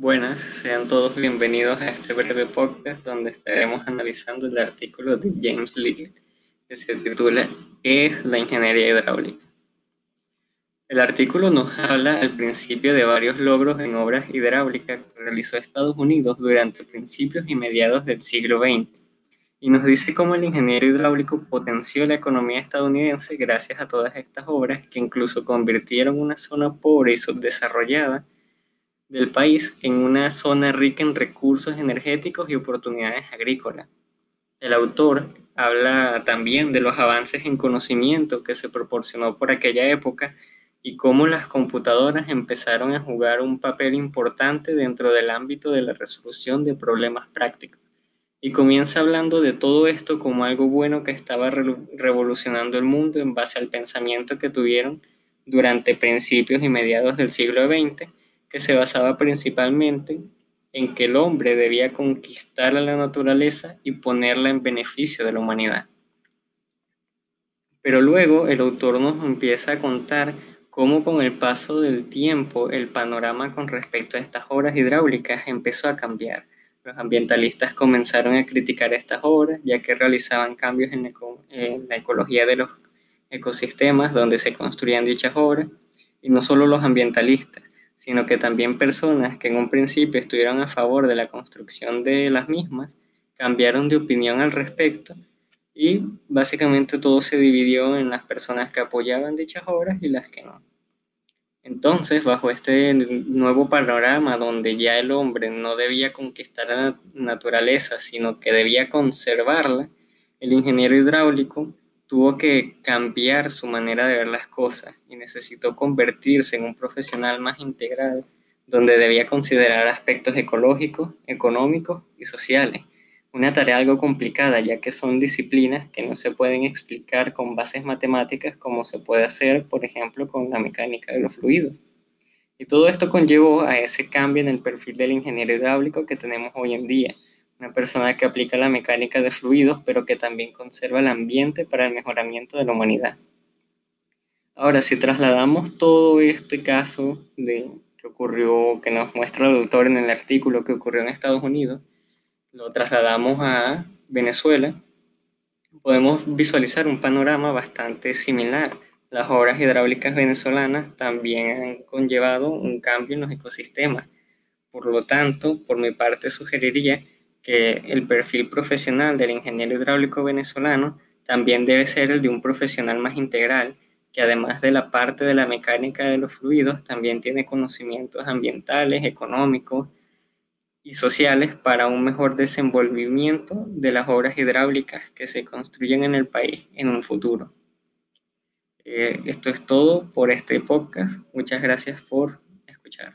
Buenas, sean todos bienvenidos a este breve podcast donde estaremos analizando el artículo de James Lee que se titula ¿Qué es la ingeniería hidráulica? El artículo nos habla al principio de varios logros en obras hidráulicas que realizó Estados Unidos durante principios y mediados del siglo XX y nos dice cómo el ingeniero hidráulico potenció la economía estadounidense gracias a todas estas obras que incluso convirtieron una zona pobre y subdesarrollada del país en una zona rica en recursos energéticos y oportunidades agrícolas. El autor habla también de los avances en conocimiento que se proporcionó por aquella época y cómo las computadoras empezaron a jugar un papel importante dentro del ámbito de la resolución de problemas prácticos. Y comienza hablando de todo esto como algo bueno que estaba revolucionando el mundo en base al pensamiento que tuvieron durante principios y mediados del siglo XX que se basaba principalmente en que el hombre debía conquistar a la naturaleza y ponerla en beneficio de la humanidad. Pero luego el autor nos empieza a contar cómo con el paso del tiempo el panorama con respecto a estas obras hidráulicas empezó a cambiar. Los ambientalistas comenzaron a criticar estas obras ya que realizaban cambios en, en la ecología de los ecosistemas donde se construían dichas obras y no solo los ambientalistas, sino que también personas que en un principio estuvieron a favor de la construcción de las mismas cambiaron de opinión al respecto y básicamente todo se dividió en las personas que apoyaban dichas obras y las que no. Entonces, bajo este nuevo panorama donde ya el hombre no debía conquistar la naturaleza, sino que debía conservarla, el ingeniero hidráulico tuvo que cambiar su manera de ver las cosas y necesitó convertirse en un profesional más integrado, donde debía considerar aspectos ecológicos, económicos y sociales. Una tarea algo complicada, ya que son disciplinas que no se pueden explicar con bases matemáticas como se puede hacer, por ejemplo, con la mecánica de los fluidos. Y todo esto conllevó a ese cambio en el perfil del ingeniero hidráulico que tenemos hoy en día, una persona que aplica la mecánica de fluidos, pero que también conserva el ambiente para el mejoramiento de la humanidad. Ahora, si trasladamos todo este caso de, que ocurrió, que nos muestra el autor en el artículo que ocurrió en Estados Unidos, lo trasladamos a Venezuela, podemos visualizar un panorama bastante similar. Las obras hidráulicas venezolanas también han conllevado un cambio en los ecosistemas. Por lo tanto, por mi parte sugeriría que el perfil profesional del ingeniero hidráulico venezolano también debe ser el de un profesional más integral, que además de la parte de la mecánica de los fluidos, también tiene conocimientos ambientales, económicos y sociales para un mejor desenvolvimiento de las obras hidráulicas que se construyen en el país en un futuro. Eh, esto es todo por este podcast. Muchas gracias por escuchar.